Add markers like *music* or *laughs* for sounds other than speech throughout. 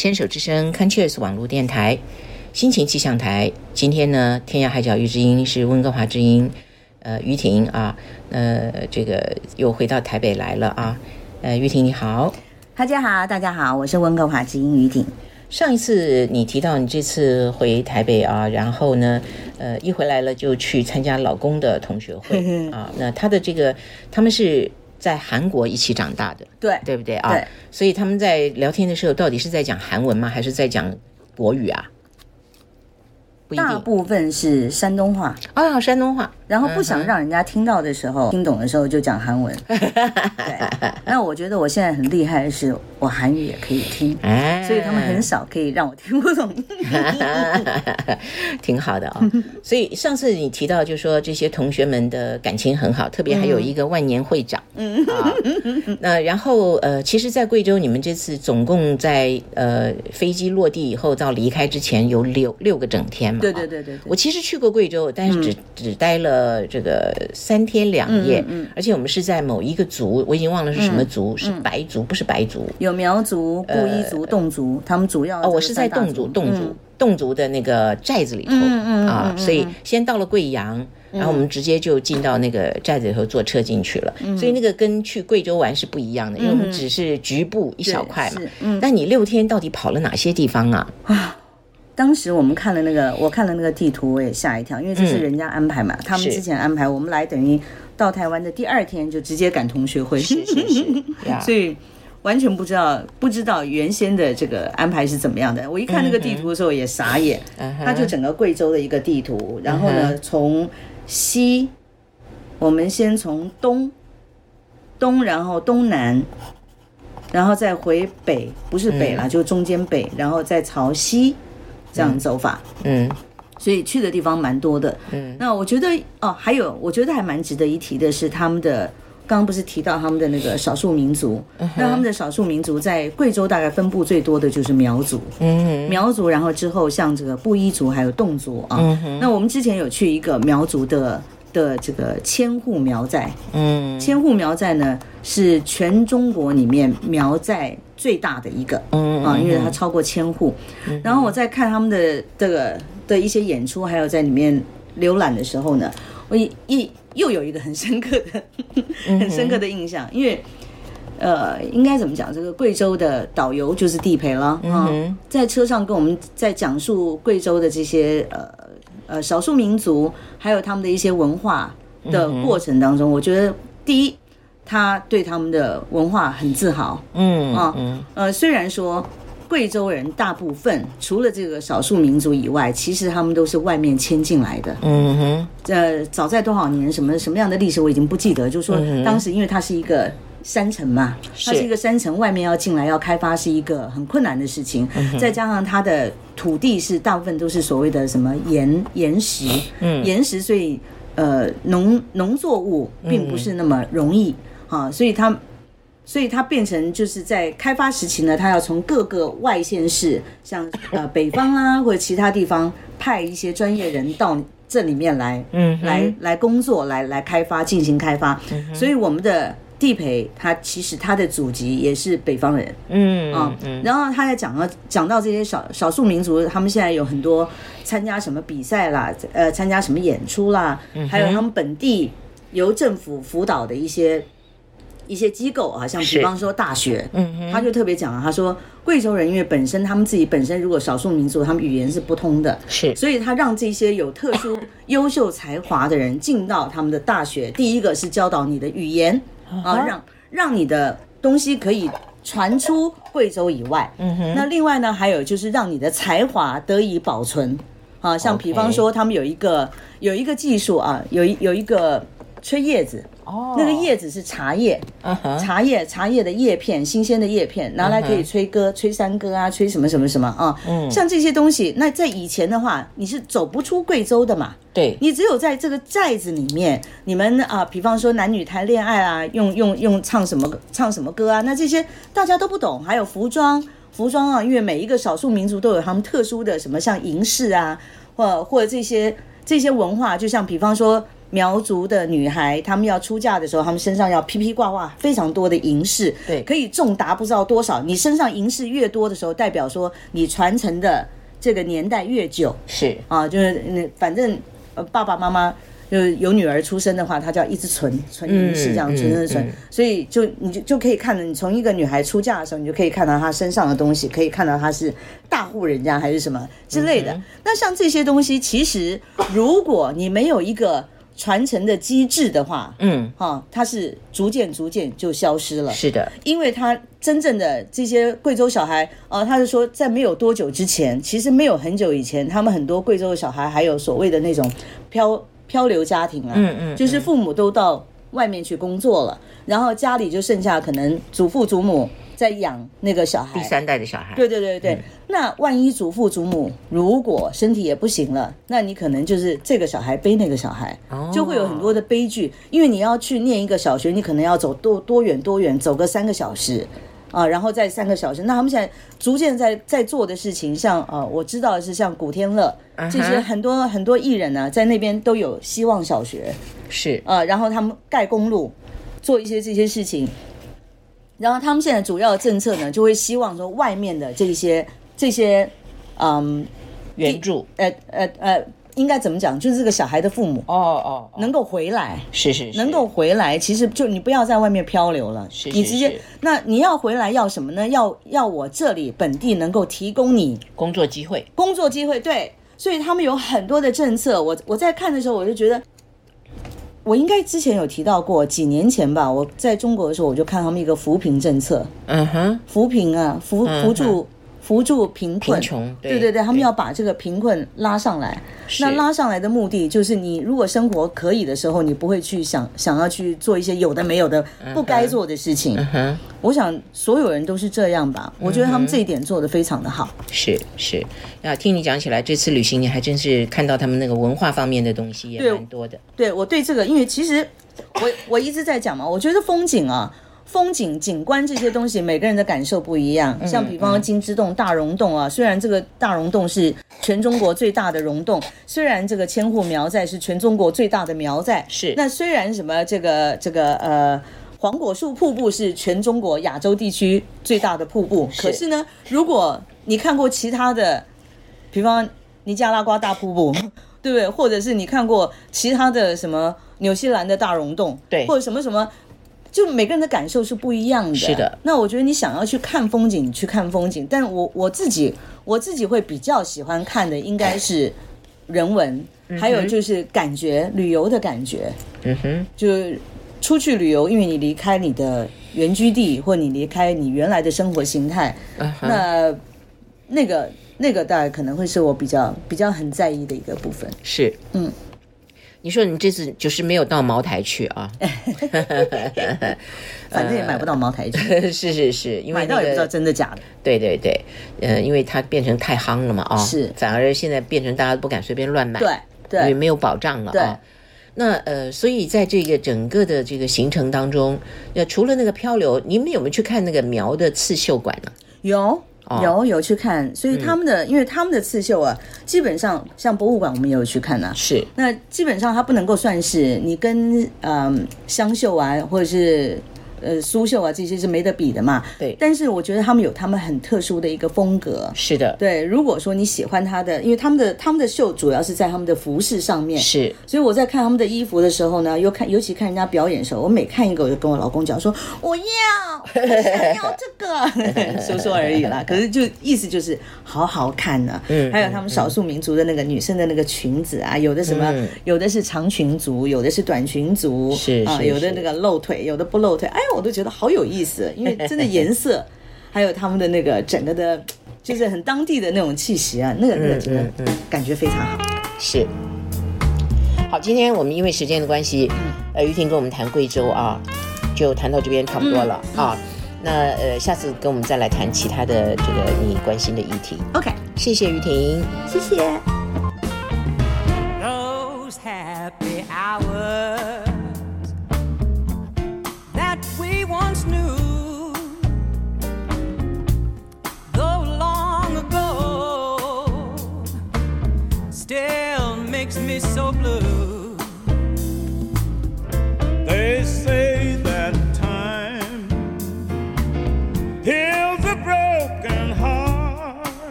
牵手之声 Conscious 网络电台，心情气象台。今天呢，天涯海角遇知音是温哥华之音，呃，于婷啊，呃，这个又回到台北来了啊，呃，于婷你好，大家好，大家好，我是温哥华之音于婷。上一次你提到你这次回台北啊，然后呢，呃，一回来了就去参加老公的同学会 *laughs* 啊，那他的这个他们是。在韩国一起长大的，对对不对啊？对，所以他们在聊天的时候，到底是在讲韩文吗，还是在讲国语啊？大部分是山东话啊，山东话。然后不想让人家听到的时候，听懂的时候就讲韩文。*laughs* 对，那我觉得我现在很厉害的是，我韩语也可以听，所以他们很少可以让我听不懂。*laughs* 挺好的啊。所以上次你提到，就说这些同学们的感情很好，特别还有一个万年会长。嗯啊。*laughs* 那然后呃，其实，在贵州，你们这次总共在呃飞机落地以后到离开之前有六六个整天。对对对对，我其实去过贵州，但是只只待了这个三天两夜，而且我们是在某一个族，我已经忘了是什么族，是白族，不是白族，有苗族、布依族、侗族，他们主要哦，我是在侗族，侗族，侗族的那个寨子里头啊，所以先到了贵阳，然后我们直接就进到那个寨子里头坐车进去了，所以那个跟去贵州玩是不一样的，因为我们只是局部一小块嘛，但你六天到底跑了哪些地方啊？啊。当时我们看了那个，我看了那个地图，我也吓一跳，因为这是人家安排嘛，他们之前安排，我们来等于到台湾的第二天就直接赶同学会，是是是，*laughs* 所以完全不知道不知道原先的这个安排是怎么样的。我一看那个地图的时候也傻眼，它就整个贵州的一个地图，然后呢从西，我们先从东东，然后东南，然后再回北，不是北了，就中间北，然后再朝西。这样走法，嗯，所以去的地方蛮多的，嗯，那我觉得哦，还有我觉得还蛮值得一提的是他们的，刚刚不是提到他们的那个少数民族，那他们的少数民族在贵州大概分布最多的就是苗族，嗯，苗族，然后之后像这个布依族还有侗族啊，那我们之前有去一个苗族的。的这个千户苗寨，嗯，千户苗寨呢是全中国里面苗寨最大的一个，嗯啊，因为它超过千户。然后我在看他们的这个的一些演出，还有在里面浏览的时候呢，我一又有一个很深刻的、*laughs* 很深刻的印象，因为呃，应该怎么讲？这个贵州的导游就是地陪了啊，在车上跟我们在讲述贵州的这些呃。呃，少数民族还有他们的一些文化的过程当中，我觉得第一，他对他们的文化很自豪。嗯啊，呃，虽然说贵州人大部分除了这个少数民族以外，其实他们都是外面迁进来的。嗯哼，呃，早在多少年，什么什么样的历史我已经不记得，就是说当时因为它是一个。山城嘛，它是一个山城，外面要进来要开发是一个很困难的事情，再加上它的土地是大部分都是所谓的什么岩岩石，嗯。岩石，所以呃农农作物并不是那么容易啊，所以它所以它变成就是在开发时期呢，它要从各个外县市，像呃 *laughs* 北方啊或者其他地方派一些专业人到这里面来，嗯，来来工作，来来开发进行开发，所以我们的。地陪他其实他的祖籍也是北方人，嗯啊，然后他在讲到讲到这些少少数民族，他们现在有很多参加什么比赛啦，呃，参加什么演出啦，还有他们本地由政府辅导的一些。一些机构啊，像比方说大学，嗯，他就特别讲啊，他说贵州人因为本身他们自己本身如果少数民族，他们语言是不通的，是，所以他让这些有特殊 *laughs* 优秀才华的人进到他们的大学，第一个是教导你的语言啊，让让你的东西可以传出贵州以外，嗯哼，那另外呢，还有就是让你的才华得以保存。啊，像比方说他们有一个有一个技术啊，有一有一个吹叶子。哦，那个叶子是茶叶，茶叶茶叶的叶片，新鲜的叶片拿来可以吹歌，吹山歌啊，吹什么什么什么啊，嗯，像这些东西，那在以前的话，你是走不出贵州的嘛，对，你只有在这个寨子里面，你们啊，比方说男女谈恋爱啊，用用用唱什么唱什么歌啊，那这些大家都不懂，还有服装服装啊，因为每一个少数民族都有他们特殊的什么，像银饰啊，或或者这些这些文化，就像比方说。苗族的女孩，她们要出嫁的时候，她们身上要披披挂挂非常多的银饰，对，可以重达不知道多少。你身上银饰越多的时候，代表说你传承的这个年代越久，是啊，就是那反正呃爸爸妈妈。就是有女儿出生的话，她就要一直存存银饰，这样存存存，所以就你就就可以看到，你从一个女孩出嫁的时候，你就可以看到她身上的东西，可以看到她是大户人家还是什么之类的。那像这些东西，其实如果你没有一个传承的机制的话，嗯，哈，它是逐渐逐渐就消失了。是的，因为他真正的这些贵州小孩，呃，他是说在没有多久之前，其实没有很久以前，他们很多贵州的小孩还有所谓的那种漂。漂流家庭啊，嗯嗯，就是父母都到外面去工作了，然后家里就剩下可能祖父祖母在养那个小孩，第三代的小孩。对对对对，那万一祖父祖母如果身体也不行了，那你可能就是这个小孩背那个小孩，就会有很多的悲剧，因为你要去念一个小学，你可能要走多多远多远，走个三个小时。啊，然后再三个小时，那他们现在逐渐在在做的事情，像呃，我知道的是像古天乐这些很多很多艺人呢，在那边都有希望小学，是。啊，然后他们盖公路，做一些这些事情，然后他们现在主要的政策呢，就会希望说外面的这些这些嗯援助，呃呃呃。应该怎么讲？就是这个小孩的父母哦哦，能够回来是是，能够回来，其实就你不要在外面漂流了，你直接那你要回来要什么呢？要要我这里本地能够提供你工作机会，工作机会对，所以他们有很多的政策。我我在看的时候，我就觉得，我应该之前有提到过，几年前吧，我在中国的时候，我就看他们一个扶贫政策，嗯哼，扶贫啊，扶扶助。扶助贫困，对对对，他们要把这个贫困拉上来。那拉上来的目的就是，你如果生活可以的时候，你不会去想想要去做一些有的没有的不该做的事情。我想所有人都是这样吧。我觉得他们这一点做的非常的好。是是，要听你讲起来，这次旅行你还真是看到他们那个文化方面的东西也蛮多的。对我对这个，因为其实我我一直在讲嘛，我觉得风景啊。风景、景观这些东西，每个人的感受不一样。像比方金之洞、大溶洞啊，虽然这个大溶洞是全中国最大的溶洞，虽然这个千户苗寨是全中国最大的苗寨，是那虽然什么这个这个呃黄果树瀑布是全中国亚洲地区最大的瀑布，可是呢，如果你看过其他的，比方尼加拉瓜大瀑布，对不对？或者是你看过其他的什么纽西兰的大溶洞，对，或者什么什么。就每个人的感受是不一样的。是的。那我觉得你想要去看风景，去看风景。但我我自己，我自己会比较喜欢看的应该是人文，还有就是感觉旅游的感觉。嗯哼。就出去旅游，因为你离开你的原居地，或你离开你原来的生活形态，那那个那个大概可能会是我比较比较很在意的一个部分。是。嗯。你说你这次就是没有到茅台去啊？*laughs* 反正也买不到茅台去。*laughs* 是是是，因为买到也不知道真的假的。对对对，呃，因为它变成太夯了嘛啊，是，反而现在变成大家都不敢随便乱买，对对，因为没有保障了啊。那呃，所以在这个整个的这个行程当中，呃，除了那个漂流，你们有没有去看那个苗的刺绣馆呢？有。有有去看，所以他们的，因为他们的刺绣啊，基本上像博物馆，我们也有去看呐。是，那基本上它不能够算是你跟嗯湘绣啊，或者是。呃，苏绣啊，这些是没得比的嘛。对。但是我觉得他们有他们很特殊的一个风格。是的。对，如果说你喜欢他的，因为他们的他们的绣主要是在他们的服饰上面。是。所以我在看他们的衣服的时候呢，又看，尤其看人家表演的时候，我每看一个，我就跟我老公讲说，我要，我想要这个，说说而已啦。可是就意思就是好好看呢。嗯。还有他们少数民族的那个女生的那个裙子啊，有的什么，有的是长裙族，有的是短裙族，是啊，有的那个露腿，有的不露腿。哎。我都觉得好有意思，因为真的颜色，还有他们的那个整个的，就是很当地的那种气息啊，那个那个真的感觉非常好。是，好，今天我们因为时间的关系，呃，于婷跟我们谈贵州啊，就谈到这边差不多了啊。那呃，下次跟我们再来谈其他的这个你关心的议题。OK，谢谢于婷，谢谢。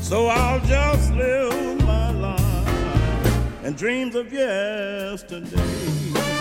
So I'll just live my life and dreams of yesterday.